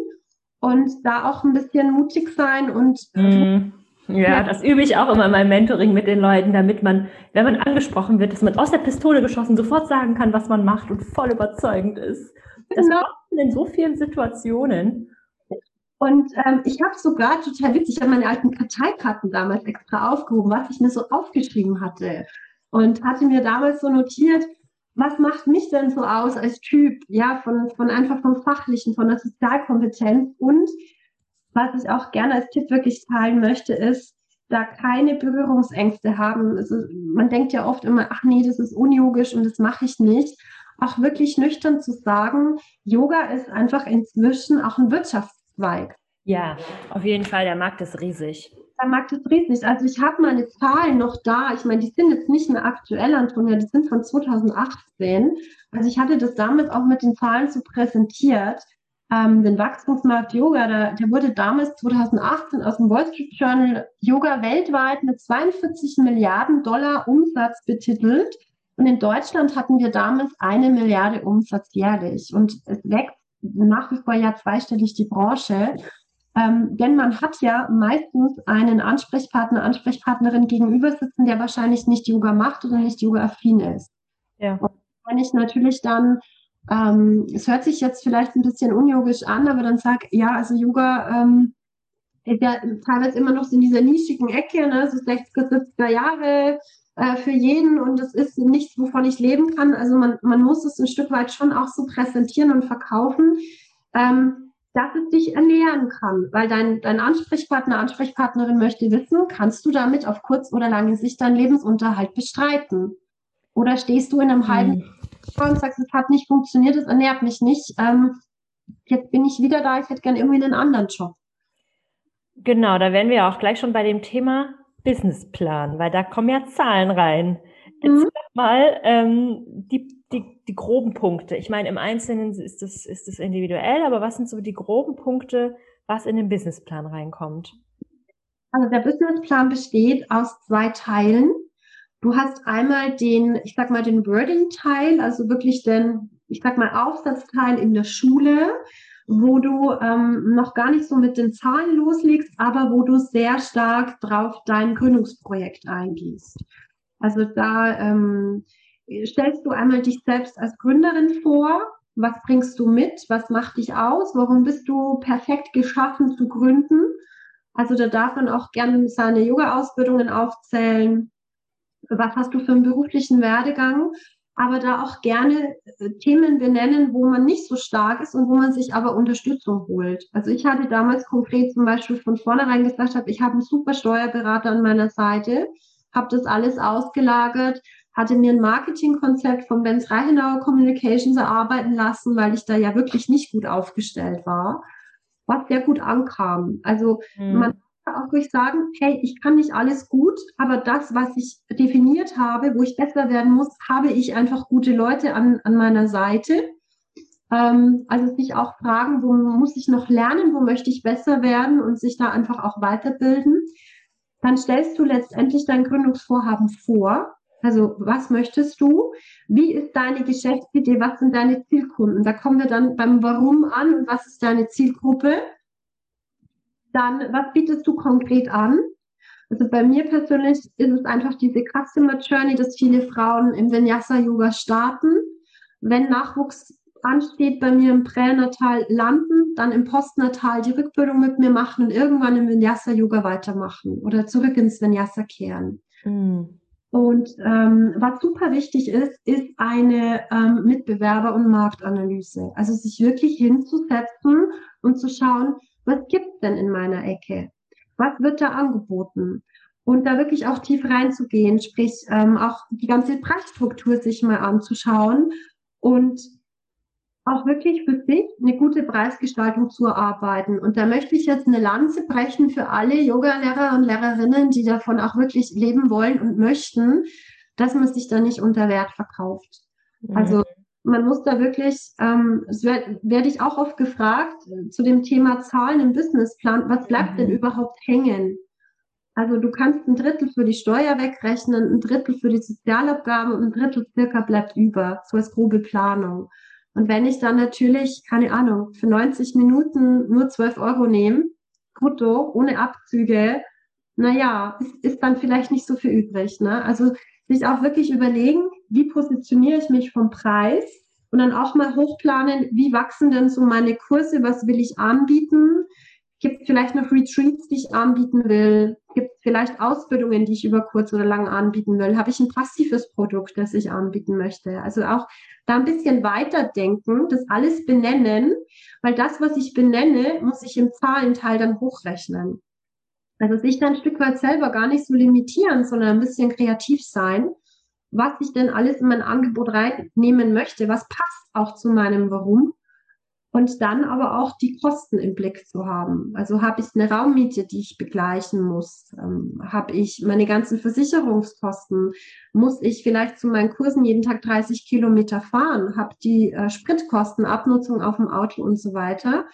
und da auch ein bisschen mutig sein und mm. Ja, das übe ich auch immer in meinem Mentoring mit den Leuten, damit man, wenn man angesprochen wird, dass man aus der Pistole geschossen sofort sagen kann, was man macht und voll überzeugend ist. Das genau. macht man in so vielen Situationen. Und ähm, ich habe sogar total witzig, ich habe meine alten Karteikarten damals extra aufgehoben, was ich mir so aufgeschrieben hatte. Und hatte mir damals so notiert, was macht mich denn so aus als Typ? Ja, von, von einfach vom Fachlichen, von der Sozialkompetenz. Und was ich auch gerne als Tipp wirklich teilen möchte, ist, da keine Berührungsängste haben. Also man denkt ja oft immer, ach nee, das ist unyogisch und das mache ich nicht. Auch wirklich nüchtern zu sagen, Yoga ist einfach inzwischen auch ein Wirtschaftszweig. Ja, auf jeden Fall, der Markt ist riesig. Der Markt ist riesig. Also ich habe meine Zahlen noch da. Ich meine, die sind jetzt nicht mehr aktuell, Antonia, die sind von 2018. Also ich hatte das damals auch mit den Zahlen so präsentiert ähm, den Wachstumsmarkt Yoga, der, der wurde damals 2018 aus dem Wall Street Journal Yoga weltweit mit 42 Milliarden Dollar Umsatz betitelt. Und in Deutschland hatten wir damals eine Milliarde Umsatz jährlich. Und es wächst nach wie vor ja zweistellig die Branche. Ähm, denn man hat ja meistens einen Ansprechpartner, Ansprechpartnerin gegenüber sitzen, der wahrscheinlich nicht Yoga macht oder nicht Yoga-affin ist. Ja. Und wenn ich natürlich dann ähm, es hört sich jetzt vielleicht ein bisschen unyogisch an, aber dann sag, ja, also Yoga ähm, ist ja teilweise immer noch so in dieser nischigen Ecke, ne, so 60er, 70er Jahre äh, für jeden und es ist nichts, wovon ich leben kann. Also man, man muss es ein Stück weit schon auch so präsentieren und verkaufen, ähm, dass es dich ernähren kann, weil dein, dein Ansprechpartner, Ansprechpartnerin möchte wissen, kannst du damit auf kurz oder lange Sicht deinen Lebensunterhalt bestreiten? Oder stehst du in einem halben mhm und sagst, es hat nicht funktioniert, es ernährt mich nicht. Ähm, jetzt bin ich wieder da, ich hätte gerne irgendwie einen anderen Job. Genau, da wären wir auch gleich schon bei dem Thema Businessplan, weil da kommen ja Zahlen rein. Jetzt mhm. mal ähm, die, die, die groben Punkte. Ich meine, im Einzelnen ist das, ist das individuell, aber was sind so die groben Punkte, was in den Businessplan reinkommt? Also der Businessplan besteht aus zwei Teilen. Du hast einmal den, ich sag mal, den Wording-Teil, also wirklich den, ich sag mal, Aufsatzteil in der Schule, wo du ähm, noch gar nicht so mit den Zahlen loslegst, aber wo du sehr stark drauf dein Gründungsprojekt eingehst. Also da ähm, stellst du einmal dich selbst als Gründerin vor. Was bringst du mit? Was macht dich aus? Warum bist du perfekt geschaffen zu gründen? Also da darf man auch gerne seine Yoga-Ausbildungen aufzählen, was hast du für einen beruflichen Werdegang, aber da auch gerne äh, Themen benennen, wo man nicht so stark ist und wo man sich aber Unterstützung holt. Also ich hatte damals konkret zum Beispiel von vornherein gesagt, habe, ich habe einen super Steuerberater an meiner Seite, habe das alles ausgelagert, hatte mir ein Marketingkonzept von Benz Reichenauer Communications erarbeiten lassen, weil ich da ja wirklich nicht gut aufgestellt war, was sehr gut ankam. Also mhm. man auch ruhig sagen, hey, ich kann nicht alles gut, aber das, was ich definiert habe, wo ich besser werden muss, habe ich einfach gute Leute an, an meiner Seite. Ähm, also sich auch fragen, wo muss ich noch lernen, wo möchte ich besser werden und sich da einfach auch weiterbilden. Dann stellst du letztendlich dein Gründungsvorhaben vor. Also was möchtest du? Wie ist deine Geschäftsidee? Was sind deine Zielkunden? Da kommen wir dann beim Warum an und was ist deine Zielgruppe? Dann, was bietest du konkret an? Also bei mir persönlich ist es einfach diese Customer Journey, dass viele Frauen im Vinyasa Yoga starten. Wenn Nachwuchs ansteht, bei mir im Pränatal landen, dann im Postnatal die Rückbildung mit mir machen und irgendwann im Vinyasa Yoga weitermachen oder zurück ins Vinyasa kehren. Mhm. Und ähm, was super wichtig ist, ist eine ähm, Mitbewerber- und Marktanalyse. Also sich wirklich hinzusetzen und zu schauen, was gibt's denn in meiner Ecke? Was wird da angeboten? Und da wirklich auch tief reinzugehen, sprich ähm, auch die ganze Preisstruktur sich mal anzuschauen und auch wirklich für sich eine gute Preisgestaltung zu erarbeiten. Und da möchte ich jetzt eine Lanze brechen für alle Yoga-Lehrer und Lehrerinnen, die davon auch wirklich leben wollen und möchten, dass man sich da nicht unter Wert verkauft. Mhm. Also man muss da wirklich, ähm, das werde werd ich auch oft gefragt, äh, zu dem Thema Zahlen im Businessplan, was bleibt mhm. denn überhaupt hängen? Also du kannst ein Drittel für die Steuer wegrechnen, ein Drittel für die Sozialabgaben und ein Drittel circa bleibt über, so als grobe Planung. Und wenn ich dann natürlich, keine Ahnung, für 90 Minuten nur 12 Euro nehme, brutto, ohne Abzüge, naja, ist, ist dann vielleicht nicht so viel übrig. Ne? Also sich auch wirklich überlegen, wie positioniere ich mich vom Preis und dann auch mal hochplanen, wie wachsen denn so meine Kurse, was will ich anbieten? Gibt vielleicht noch Retreats, die ich anbieten will? Gibt vielleicht Ausbildungen, die ich über kurz oder lang anbieten will? Habe ich ein passives Produkt, das ich anbieten möchte? Also auch da ein bisschen weiterdenken, das alles benennen, weil das, was ich benenne, muss ich im Zahlenteil dann hochrechnen. Also sich dann ein Stück weit selber gar nicht so limitieren, sondern ein bisschen kreativ sein, was ich denn alles in mein Angebot reinnehmen möchte, was passt auch zu meinem Warum und dann aber auch die Kosten im Blick zu haben. Also habe ich eine Raummiete, die ich begleichen muss? Ähm, habe ich meine ganzen Versicherungskosten? Muss ich vielleicht zu meinen Kursen jeden Tag 30 Kilometer fahren? Habe die äh, Spritkosten, Abnutzung auf dem Auto und so weiter?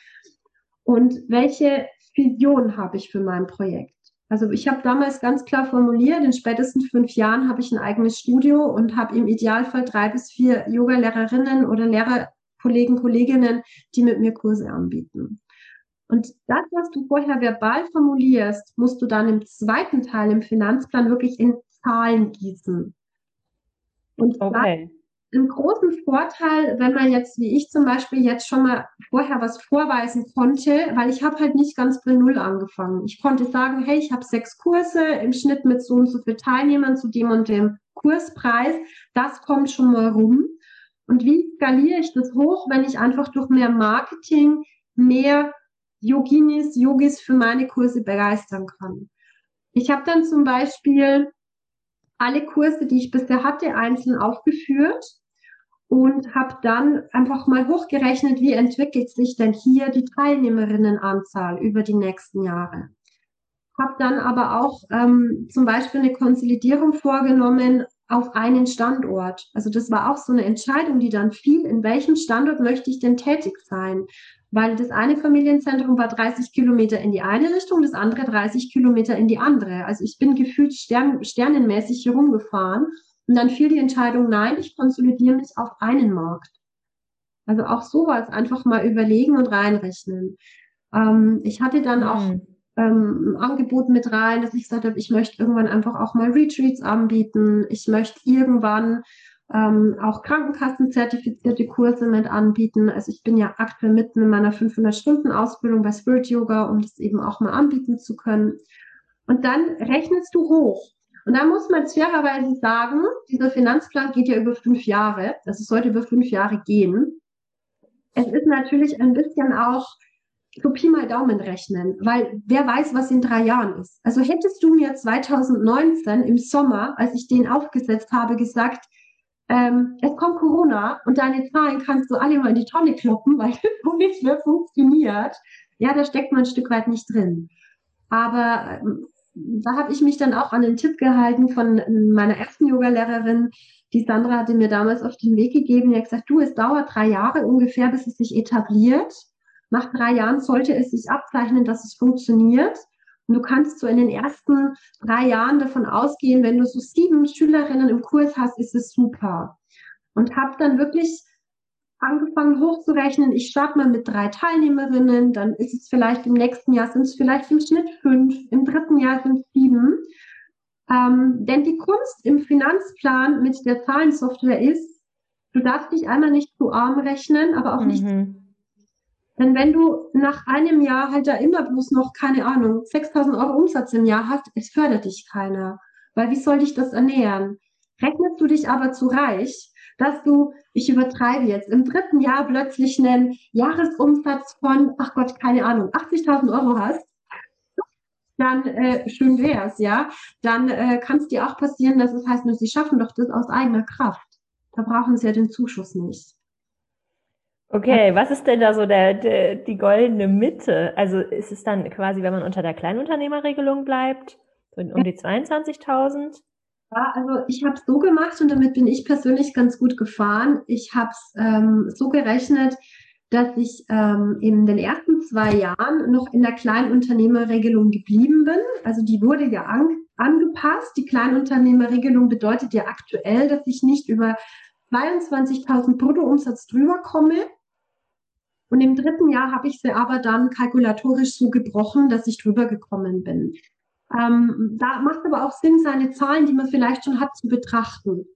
Und welche Vision habe ich für mein Projekt? Also ich habe damals ganz klar formuliert, in spätestens fünf Jahren habe ich ein eigenes Studio und habe im Idealfall drei bis vier Yoga-Lehrerinnen oder Lehrer Kollegen, Kolleginnen, die mit mir Kurse anbieten. Und das, was du vorher verbal formulierst, musst du dann im zweiten Teil im Finanzplan wirklich in Zahlen gießen. Und okay. Einen großen Vorteil, wenn man jetzt, wie ich zum Beispiel, jetzt schon mal vorher was vorweisen konnte, weil ich habe halt nicht ganz bei Null angefangen. Ich konnte sagen, hey, ich habe sechs Kurse im Schnitt mit so und so viel Teilnehmern zu dem und dem Kurspreis. Das kommt schon mal rum. Und wie skaliere ich das hoch, wenn ich einfach durch mehr Marketing mehr Yoginis, Yogis für meine Kurse begeistern kann? Ich habe dann zum Beispiel alle Kurse, die ich bisher hatte, einzeln aufgeführt und habe dann einfach mal hochgerechnet, wie entwickelt sich denn hier die Teilnehmerinnenanzahl über die nächsten Jahre. Habe dann aber auch ähm, zum Beispiel eine Konsolidierung vorgenommen auf einen Standort. Also das war auch so eine Entscheidung, die dann fiel, in welchem Standort möchte ich denn tätig sein? Weil das eine Familienzentrum war 30 Kilometer in die eine Richtung, das andere 30 Kilometer in die andere. Also ich bin gefühlt stern, sternenmäßig hier rumgefahren. Und dann fiel die Entscheidung, nein, ich konsolidiere mich auf einen Markt. Also auch sowas einfach mal überlegen und reinrechnen. Ähm, ich hatte dann mhm. auch ähm, Angebot mit rein, dass ich gesagt habe, ich möchte irgendwann einfach auch mal Retreats anbieten. Ich möchte irgendwann ähm, auch Krankenkassenzertifizierte Kurse mit anbieten. Also ich bin ja aktuell mitten in meiner 500-Stunden-Ausbildung bei Spirit Yoga, um das eben auch mal anbieten zu können. Und dann rechnest du hoch. Und da muss man fairerweise sagen, dieser Finanzplan geht ja über fünf Jahre. Es sollte über fünf Jahre gehen. Es ist natürlich ein bisschen auch so Pi mal Daumen rechnen, weil wer weiß, was in drei Jahren ist. Also hättest du mir 2019 im Sommer, als ich den aufgesetzt habe, gesagt, ähm, es kommt Corona und deine Zahlen kannst du alle mal in die Tonne kloppen, weil das so nicht mehr funktioniert. Ja, da steckt man ein Stück weit nicht drin. Aber ähm, da habe ich mich dann auch an den Tipp gehalten von meiner ersten Yogalehrerin. Die Sandra hatte mir damals auf den Weg gegeben. Die hat gesagt, du, es dauert drei Jahre ungefähr, bis es sich etabliert. Nach drei Jahren sollte es sich abzeichnen, dass es funktioniert. Und du kannst so in den ersten drei Jahren davon ausgehen, wenn du so sieben Schülerinnen im Kurs hast, ist es super. Und habe dann wirklich angefangen hochzurechnen. Ich starte mal mit drei Teilnehmerinnen, dann ist es vielleicht im nächsten Jahr sind es vielleicht im Schnitt fünf, im dritten Jahr sind es sieben. Ähm, denn die Kunst im Finanzplan mit der Zahlensoftware ist, du darfst dich einmal nicht zu arm rechnen, aber auch mhm. nicht denn wenn du nach einem Jahr halt da immer bloß noch, keine Ahnung, 6000 Euro Umsatz im Jahr hast, es fördert dich keiner. Weil wie soll dich das ernähren? Rechnest du dich aber zu reich, dass du, ich übertreibe jetzt, im dritten Jahr plötzlich einen Jahresumsatz von, ach Gott, keine Ahnung, 80.000 Euro hast, dann äh, schön wär's, ja. Dann äh, kann es dir auch passieren, dass es heißt, sie schaffen doch das aus eigener Kraft. Da brauchen sie ja den Zuschuss nicht. Okay, was ist denn da so der, der, die goldene Mitte? Also ist es dann quasi, wenn man unter der Kleinunternehmerregelung bleibt, um die 22.000? Ja, also ich habe es so gemacht und damit bin ich persönlich ganz gut gefahren. Ich habe es ähm, so gerechnet, dass ich ähm, in den ersten zwei Jahren noch in der Kleinunternehmerregelung geblieben bin. Also die wurde ja an, angepasst. Die Kleinunternehmerregelung bedeutet ja aktuell, dass ich nicht über 22.000 Bruttoumsatz drüber komme. Und im dritten Jahr habe ich sie aber dann kalkulatorisch so gebrochen, dass ich drüber gekommen bin. Ähm, da macht aber auch Sinn, seine Zahlen, die man vielleicht schon hat, zu betrachten.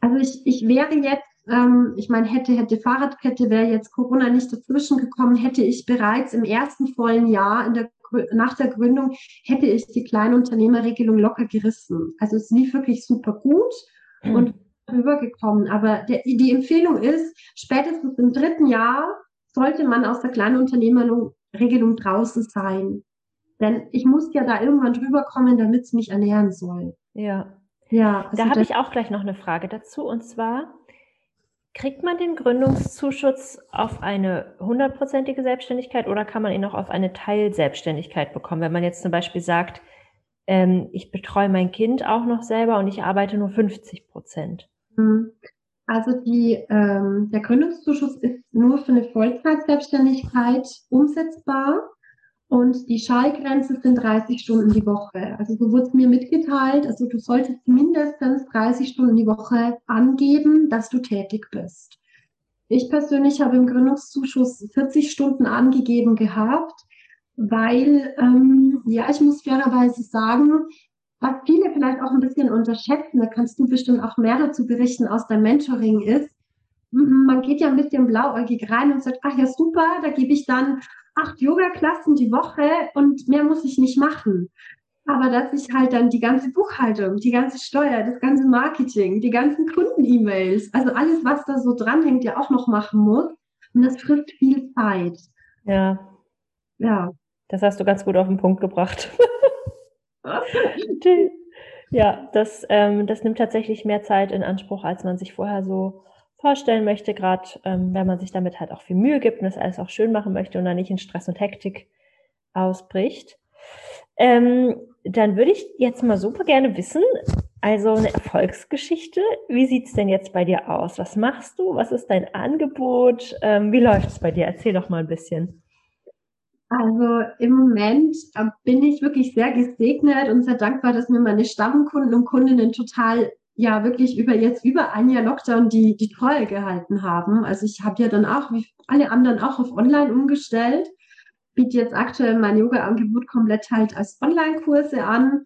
Also ich, ich wäre jetzt, ähm, ich meine, hätte, hätte Fahrradkette, wäre jetzt Corona nicht dazwischen gekommen, hätte ich bereits im ersten vollen Jahr in der, nach der Gründung, hätte ich die Kleinunternehmerregelung locker gerissen. Also es lief wirklich super gut. Mhm. Und rübergekommen. Aber der, die Empfehlung ist, spätestens im dritten Jahr sollte man aus der Kleinunternehmerregelung draußen sein. Denn ich muss ja da irgendwann drüber kommen, damit es mich ernähren soll. Ja. Ja. Also da habe ich auch gleich noch eine Frage dazu. Und zwar, kriegt man den Gründungszuschuss auf eine hundertprozentige Selbstständigkeit oder kann man ihn auch auf eine Teilselbstständigkeit bekommen? Wenn man jetzt zum Beispiel sagt, ähm, ich betreue mein Kind auch noch selber und ich arbeite nur 50 Prozent. Mhm. Also die, ähm, der Gründungszuschuss ist nur für eine Vollzeitselbstständigkeit umsetzbar. Und die Schallgrenze sind 30 Stunden die Woche. Also so wurde es mir mitgeteilt. Also du solltest mindestens 30 Stunden die Woche angeben, dass du tätig bist. Ich persönlich habe im Gründungszuschuss 40 Stunden angegeben gehabt, weil, ähm, ja, ich muss fairerweise sagen, was viele vielleicht auch ein bisschen unterschätzen, da kannst du bestimmt auch mehr dazu berichten aus deinem Mentoring ist, man geht ja ein bisschen blauäugig rein und sagt, ach ja, super, da gebe ich dann acht Yoga-Klassen die Woche und mehr muss ich nicht machen. Aber dass ich halt dann die ganze Buchhaltung, die ganze Steuer, das ganze Marketing, die ganzen Kunden-E-Mails, also alles, was da so dranhängt, ja auch noch machen muss. Und das frisst viel Zeit. Ja. Ja. Das hast du ganz gut auf den Punkt gebracht. ja, das, ähm, das nimmt tatsächlich mehr Zeit in Anspruch, als man sich vorher so vorstellen möchte, gerade ähm, wenn man sich damit halt auch viel Mühe gibt und das alles auch schön machen möchte und dann nicht in Stress und Hektik ausbricht. Ähm, dann würde ich jetzt mal super gerne wissen, also eine Erfolgsgeschichte, wie sieht es denn jetzt bei dir aus? Was machst du? Was ist dein Angebot? Ähm, wie läuft es bei dir? Erzähl doch mal ein bisschen. Also im Moment äh, bin ich wirklich sehr gesegnet und sehr dankbar, dass mir meine Stammkunden und Kundinnen total ja wirklich über jetzt über ein Jahr Lockdown die, die Treue gehalten haben. Also ich habe ja dann auch, wie alle anderen, auch auf Online umgestellt, biete jetzt aktuell mein Yoga-Angebot komplett halt als Online-Kurse an.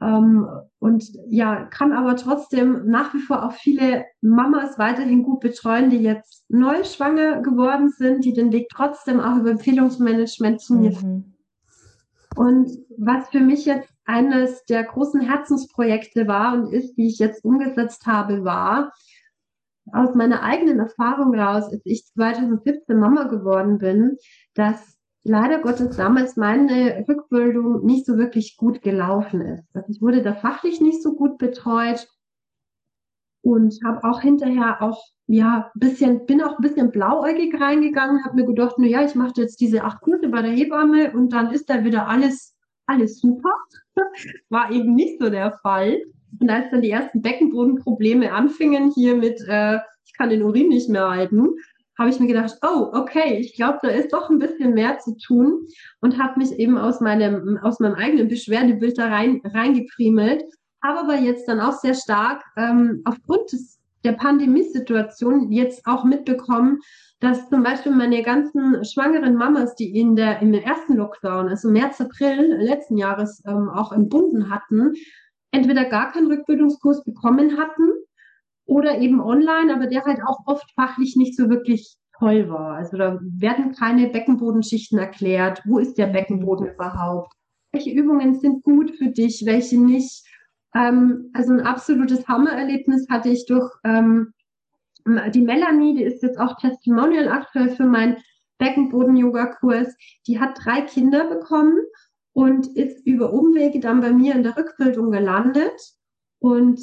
Ähm, und ja, kann aber trotzdem nach wie vor auch viele Mamas weiterhin gut betreuen, die jetzt neu schwanger geworden sind, die den Weg trotzdem auch über Empfehlungsmanagement zu mir mhm. Und was für mich jetzt eines der großen Herzensprojekte war und ist, die ich jetzt umgesetzt habe, war, aus meiner eigenen Erfahrung raus, als ich 2017 Mama geworden bin, dass leider Gottes damals meine Rückbildung nicht so wirklich gut gelaufen ist. Also ich wurde da fachlich nicht so gut betreut und habe auch hinterher auch ja bisschen bin auch ein bisschen blauäugig reingegangen, habe mir gedacht, na ja, ich mache jetzt diese acht Kurse bei der Hebamme und dann ist da wieder alles alles super. War eben nicht so der Fall. Und als dann die ersten Beckenbodenprobleme anfingen, hier mit, äh, ich kann den Urin nicht mehr halten, habe ich mir gedacht, oh, okay, ich glaube, da ist doch ein bisschen mehr zu tun und habe mich eben aus meinem, aus meinem eigenen Beschwerdebild da rein, reingefriemelt, habe aber jetzt dann auch sehr stark ähm, aufgrund des, der Pandemiesituation jetzt auch mitbekommen, dass zum Beispiel meine ganzen schwangeren Mamas, die in der, im ersten Lockdown, also März, April letzten Jahres ähm, auch entbunden hatten, entweder gar keinen Rückbildungskurs bekommen hatten oder eben online, aber der halt auch oft fachlich nicht so wirklich toll war. Also da werden keine Beckenbodenschichten erklärt. Wo ist der Beckenboden überhaupt? Welche Übungen sind gut für dich, welche nicht? Ähm, also ein absolutes Hammererlebnis hatte ich durch ähm, die Melanie, die ist jetzt auch Testimonial aktuell für meinen Beckenboden-Yoga-Kurs. Die hat drei Kinder bekommen und ist über Umwege dann bei mir in der Rückbildung gelandet und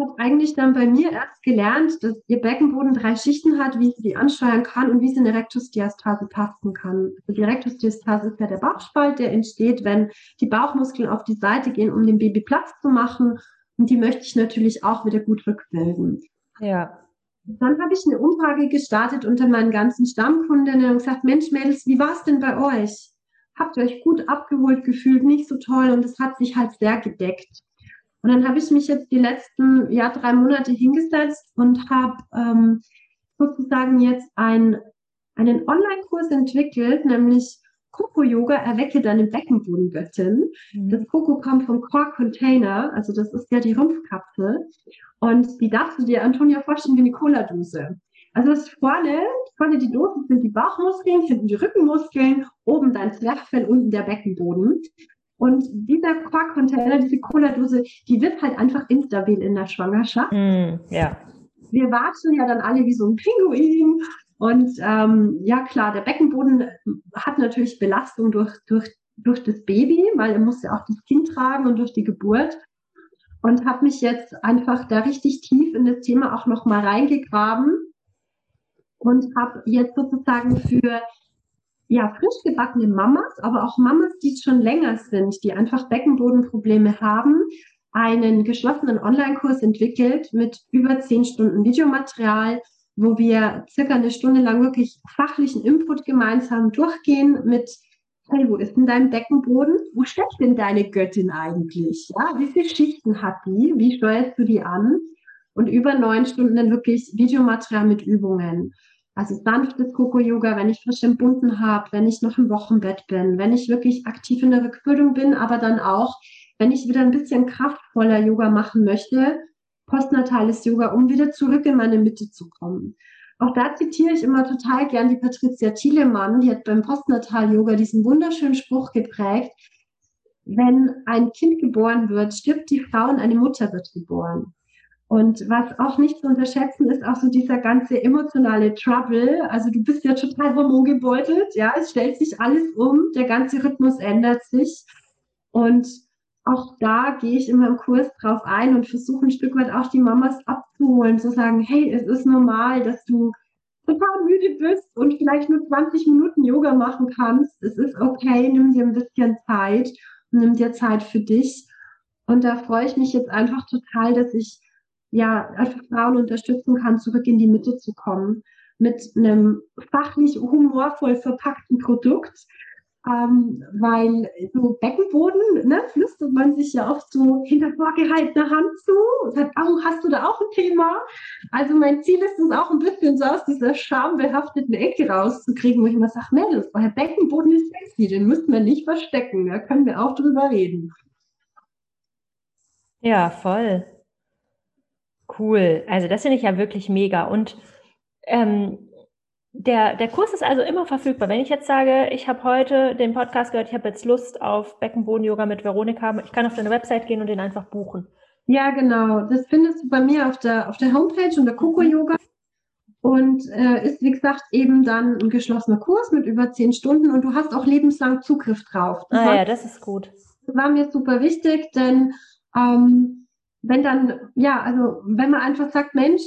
hat eigentlich dann bei mir erst gelernt, dass ihr Beckenboden drei Schichten hat, wie sie die ansteuern kann und wie sie eine Rektusdiastase passen kann. Also die Rektusdiastase ist ja der Bauchspalt, der entsteht, wenn die Bauchmuskeln auf die Seite gehen, um dem Baby Platz zu machen. Und die möchte ich natürlich auch wieder gut rückbilden. Ja. Dann habe ich eine Umfrage gestartet unter meinen ganzen Stammkundinnen und gesagt, Mensch, Mädels, wie war es denn bei euch? Habt ihr euch gut abgeholt gefühlt, nicht so toll und es hat sich halt sehr gedeckt. Und dann habe ich mich jetzt die letzten ja, drei Monate hingesetzt und habe ähm, sozusagen jetzt ein, einen Online-Kurs entwickelt, nämlich Coco Yoga erwecke deine Beckenbodengöttin. Mhm. Das Coco kommt vom Core Container, also das ist ja die Rumpfkapsel. Und die darfst du dir, Antonia, vorstellen wie eine Cola-Dose. Also das vorne, vorne die Dose sind die Bauchmuskeln, hinten die Rückenmuskeln, oben dein Zwerchfell, unten der Beckenboden. Und dieser Core-Container, diese Cola-Dose, die wird halt einfach instabil in der Schwangerschaft. Mm, ja. Wir warten ja dann alle wie so ein Pinguin und ähm, ja klar, der Beckenboden hat natürlich Belastung durch, durch durch das Baby, weil er muss ja auch das Kind tragen und durch die Geburt. Und habe mich jetzt einfach da richtig tief in das Thema auch nochmal reingegraben und habe jetzt sozusagen für ja, frisch gebackene Mamas, aber auch Mamas, die schon länger sind, die einfach Beckenbodenprobleme haben, einen geschlossenen Online-Kurs entwickelt mit über zehn Stunden Videomaterial, wo wir circa eine Stunde lang wirklich fachlichen Input gemeinsam durchgehen mit hey, wo ist denn dein Beckenboden? Wo steckt denn deine Göttin eigentlich? Ja, wie viele Schichten hat die? Wie steuerst du die an? Und über neun Stunden dann wirklich Videomaterial mit Übungen. Also sanftes Koko-Yoga, wenn ich frisch entbunden habe, wenn ich noch im Wochenbett bin, wenn ich wirklich aktiv in der Rückbildung bin, aber dann auch, wenn ich wieder ein bisschen kraftvoller Yoga machen möchte, postnatales Yoga, um wieder zurück in meine Mitte zu kommen. Auch da zitiere ich immer total gern die Patricia Thielemann, die hat beim Postnatal-Yoga diesen wunderschönen Spruch geprägt, wenn ein Kind geboren wird, stirbt die Frau und eine Mutter wird geboren. Und was auch nicht zu unterschätzen ist, auch so dieser ganze emotionale Trouble. Also du bist ja total hormongebeutelt, ja, es stellt sich alles um, der ganze Rhythmus ändert sich. Und auch da gehe ich in meinem Kurs drauf ein und versuche ein Stück weit auch die Mamas abzuholen, zu sagen, hey, es ist normal, dass du total müde bist und vielleicht nur 20 Minuten Yoga machen kannst. Es ist okay, nimm dir ein bisschen Zeit nimm dir Zeit für dich. Und da freue ich mich jetzt einfach total, dass ich ja einfach Frauen unterstützen kann, zurück in die Mitte zu kommen mit einem fachlich humorvoll verpackten Produkt, ähm, weil so Beckenboden, ne, flüstert man sich ja oft so hinter vorgehaltener Hand zu und sagt, oh, hast du da auch ein Thema? Also mein Ziel ist es auch ein bisschen so aus dieser schambehafteten Ecke rauszukriegen, wo ich immer sage, Mädels, euer Beckenboden ist sexy, den müssen wir nicht verstecken, da können wir auch drüber reden. Ja, voll. Cool. Also das finde ich ja wirklich mega. Und ähm, der, der Kurs ist also immer verfügbar. Wenn ich jetzt sage, ich habe heute den Podcast gehört, ich habe jetzt Lust auf Beckenboden-Yoga mit Veronika, ich kann auf deine Website gehen und den einfach buchen. Ja, genau. Das findest du bei mir auf der, auf der Homepage unter Coco Yoga. Und äh, ist, wie gesagt, eben dann ein geschlossener Kurs mit über zehn Stunden und du hast auch lebenslang Zugriff drauf. Das ah war, ja, das ist gut. Das war mir super wichtig, denn ähm, wenn dann, ja, also wenn man einfach sagt, Mensch,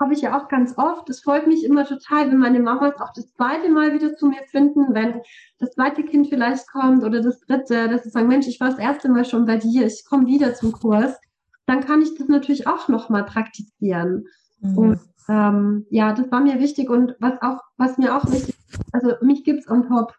habe ich ja auch ganz oft. Es freut mich immer total, wenn meine Mamas auch das zweite Mal wieder zu mir finden, wenn das zweite Kind vielleicht kommt oder das dritte, dass sie sagen, Mensch, ich war das erste Mal schon bei dir, ich komme wieder zum Kurs. Dann kann ich das natürlich auch nochmal praktizieren. Mhm. Und ähm, ja, das war mir wichtig und was auch, was mir auch wichtig ist, also mich gibt es on top.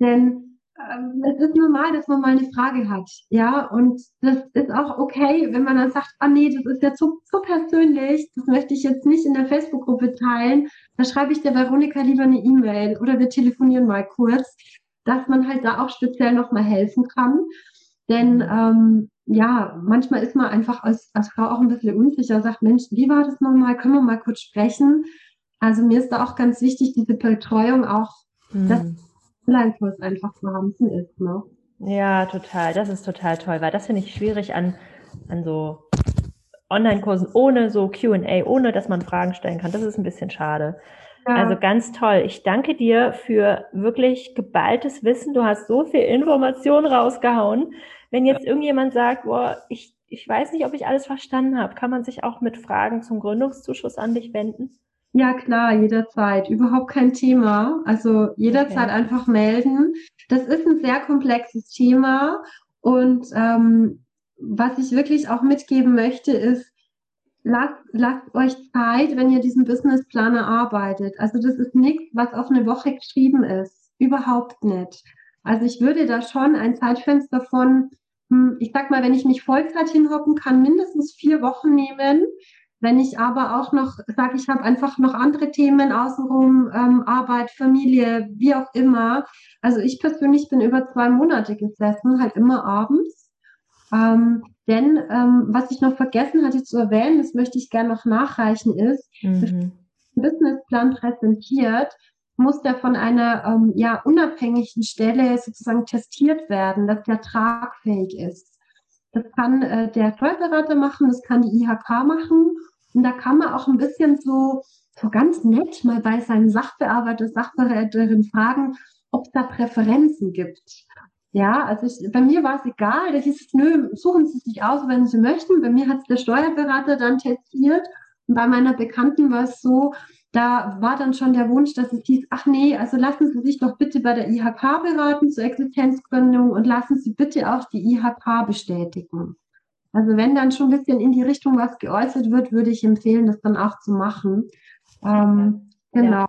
Denn es ist normal, dass man mal eine Frage hat, ja, und das ist auch okay, wenn man dann sagt, ah nee, das ist ja so, so persönlich, das möchte ich jetzt nicht in der Facebook-Gruppe teilen, da schreibe ich der Veronika lieber eine E-Mail oder wir telefonieren mal kurz, dass man halt da auch speziell nochmal helfen kann, denn ähm, ja, manchmal ist man einfach als, als Frau auch ein bisschen unsicher, sagt, Mensch, wie war das nochmal, können wir mal kurz sprechen? Also mir ist da auch ganz wichtig, diese Betreuung auch, mhm. dass Online-Kurs einfach vorhanden ist. Ne? Ja, total. Das ist total toll, weil das finde ich schwierig an, an so Online-Kursen ohne so QA, ohne dass man Fragen stellen kann. Das ist ein bisschen schade. Ja. Also ganz toll. Ich danke dir für wirklich geballtes Wissen. Du hast so viel Information rausgehauen. Wenn jetzt irgendjemand sagt, boah, ich, ich weiß nicht, ob ich alles verstanden habe, kann man sich auch mit Fragen zum Gründungszuschuss an dich wenden? Ja, klar, jederzeit. Überhaupt kein Thema. Also jederzeit okay. einfach melden. Das ist ein sehr komplexes Thema. Und ähm, was ich wirklich auch mitgeben möchte, ist, lasst, lasst euch Zeit, wenn ihr diesen Businessplaner arbeitet. Also das ist nichts, was auf eine Woche geschrieben ist. Überhaupt nicht. Also ich würde da schon ein Zeitfenster von, hm, ich sag mal, wenn ich mich Vollzeit hinhocken kann, mindestens vier Wochen nehmen wenn ich aber auch noch sage, ich habe einfach noch andere Themen außenrum, ähm, Arbeit, Familie, wie auch immer. Also ich persönlich bin über zwei Monate gesessen, halt immer abends. Ähm, denn ähm, was ich noch vergessen hatte zu erwähnen, das möchte ich gerne noch nachreichen, ist, mhm. Businessplan präsentiert, muss der von einer ähm, ja, unabhängigen Stelle sozusagen testiert werden, dass der tragfähig ist. Das kann äh, der Steuerberater machen, das kann die IHK machen. Und da kann man auch ein bisschen so, so ganz nett mal bei seinem Sachbearbeiter, Sachbearbeiterin fragen, ob es da Präferenzen gibt. Ja, also ich, bei mir war es egal. Da hieß es, nö, suchen Sie sich aus, wenn Sie möchten. Bei mir hat es der Steuerberater dann testiert. Und bei meiner Bekannten war es so, da war dann schon der Wunsch, dass es hieß, ach nee, also lassen Sie sich doch bitte bei der IHK beraten zur Existenzgründung und lassen Sie bitte auch die IHK bestätigen. Also wenn dann schon ein bisschen in die Richtung was geäußert wird, würde ich empfehlen, das dann auch zu machen. Ähm, genau. Ja.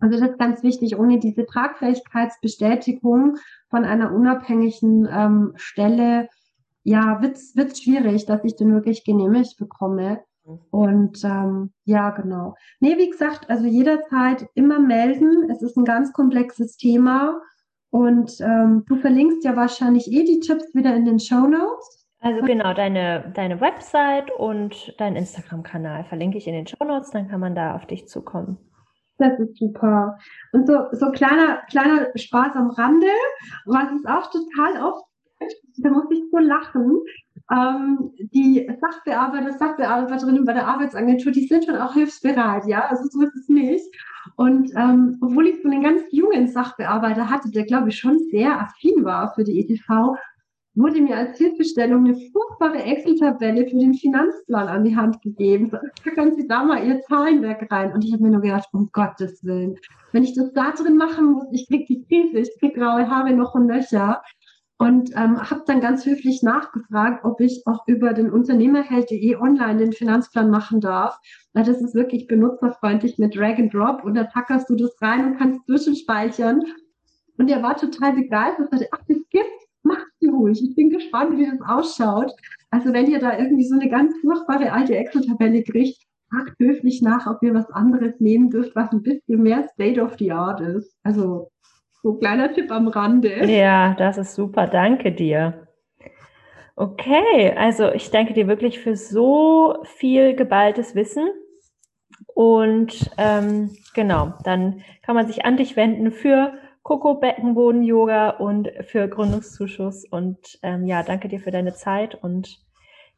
Also das ist ganz wichtig. Ohne diese Tragfähigkeitsbestätigung von einer unabhängigen ähm, Stelle, ja, wird es schwierig, dass ich den wirklich genehmigt bekomme. Und ähm, ja, genau. Nee, wie gesagt, also jederzeit immer melden. Es ist ein ganz komplexes Thema. Und ähm, du verlinkst ja wahrscheinlich eh die Tipps wieder in den Show Notes. Also genau, deine, deine Website und dein Instagram-Kanal verlinke ich in den Show Notes, dann kann man da auf dich zukommen. Das ist super. Und so, so kleiner, kleiner Spaß am Rande, was ist auch total oft, da muss ich so lachen, ähm, die Sachbearbeiter, Sachbearbeiterinnen bei der Arbeitsagentur, die sind schon auch hilfsbereit, ja, also so ist es nicht. Und ähm, obwohl ich so einen ganz jungen Sachbearbeiter hatte, der glaube ich schon sehr affin war für die ETV, wurde mir als Hilfestellung eine furchtbare Excel-Tabelle für den Finanzplan an die Hand gegeben. Packen Sie da mal Ihr Zahlenwerk rein. Und ich habe mir nur gedacht, um Gottes Willen, wenn ich das da drin machen muss, ich kriege die Krise, ich kriege graue Haare noch und Löcher. Und ähm, habe dann ganz höflich nachgefragt, ob ich auch über den Unternehmerheld.de online den Finanzplan machen darf. Weil das ist wirklich benutzerfreundlich mit Drag and Drop und da packerst du das rein und kannst zwischenspeichern. Und er war total begeistert, sagte, ach, das ruhig. Ich bin gespannt, wie das ausschaut. Also wenn ihr da irgendwie so eine ganz furchtbare alte Excel-Tabelle kriegt, fragt höflich nach, ob ihr was anderes nehmen dürft, was ein bisschen mehr State of the Art ist. Also so ein kleiner Tipp am Rande. Ja, das ist super. Danke dir. Okay, also ich danke dir wirklich für so viel geballtes Wissen. Und ähm, genau, dann kann man sich an dich wenden für Coco Beckenboden Yoga und für Gründungszuschuss. Und ähm, ja, danke dir für deine Zeit und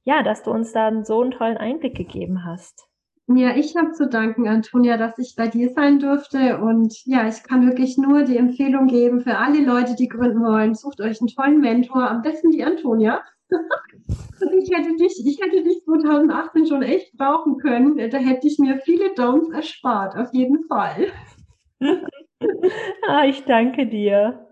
ja, dass du uns da so einen tollen Einblick gegeben hast. Ja, ich habe zu danken, Antonia, dass ich bei dir sein durfte. Und ja, ich kann wirklich nur die Empfehlung geben für alle Leute, die gründen wollen. Sucht euch einen tollen Mentor, am besten die Antonia. ich hätte dich, ich hätte dich 2018 schon echt brauchen können. Da hätte ich mir viele Downs erspart, auf jeden Fall. ah, ich danke dir.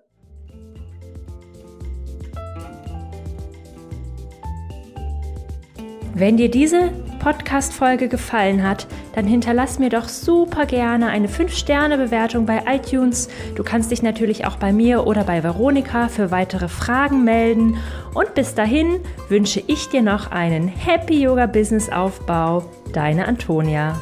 Wenn dir diese Podcast-Folge gefallen hat, dann hinterlass mir doch super gerne eine 5-Sterne-Bewertung bei iTunes. Du kannst dich natürlich auch bei mir oder bei Veronika für weitere Fragen melden. Und bis dahin wünsche ich dir noch einen Happy Yoga Business Aufbau. Deine Antonia.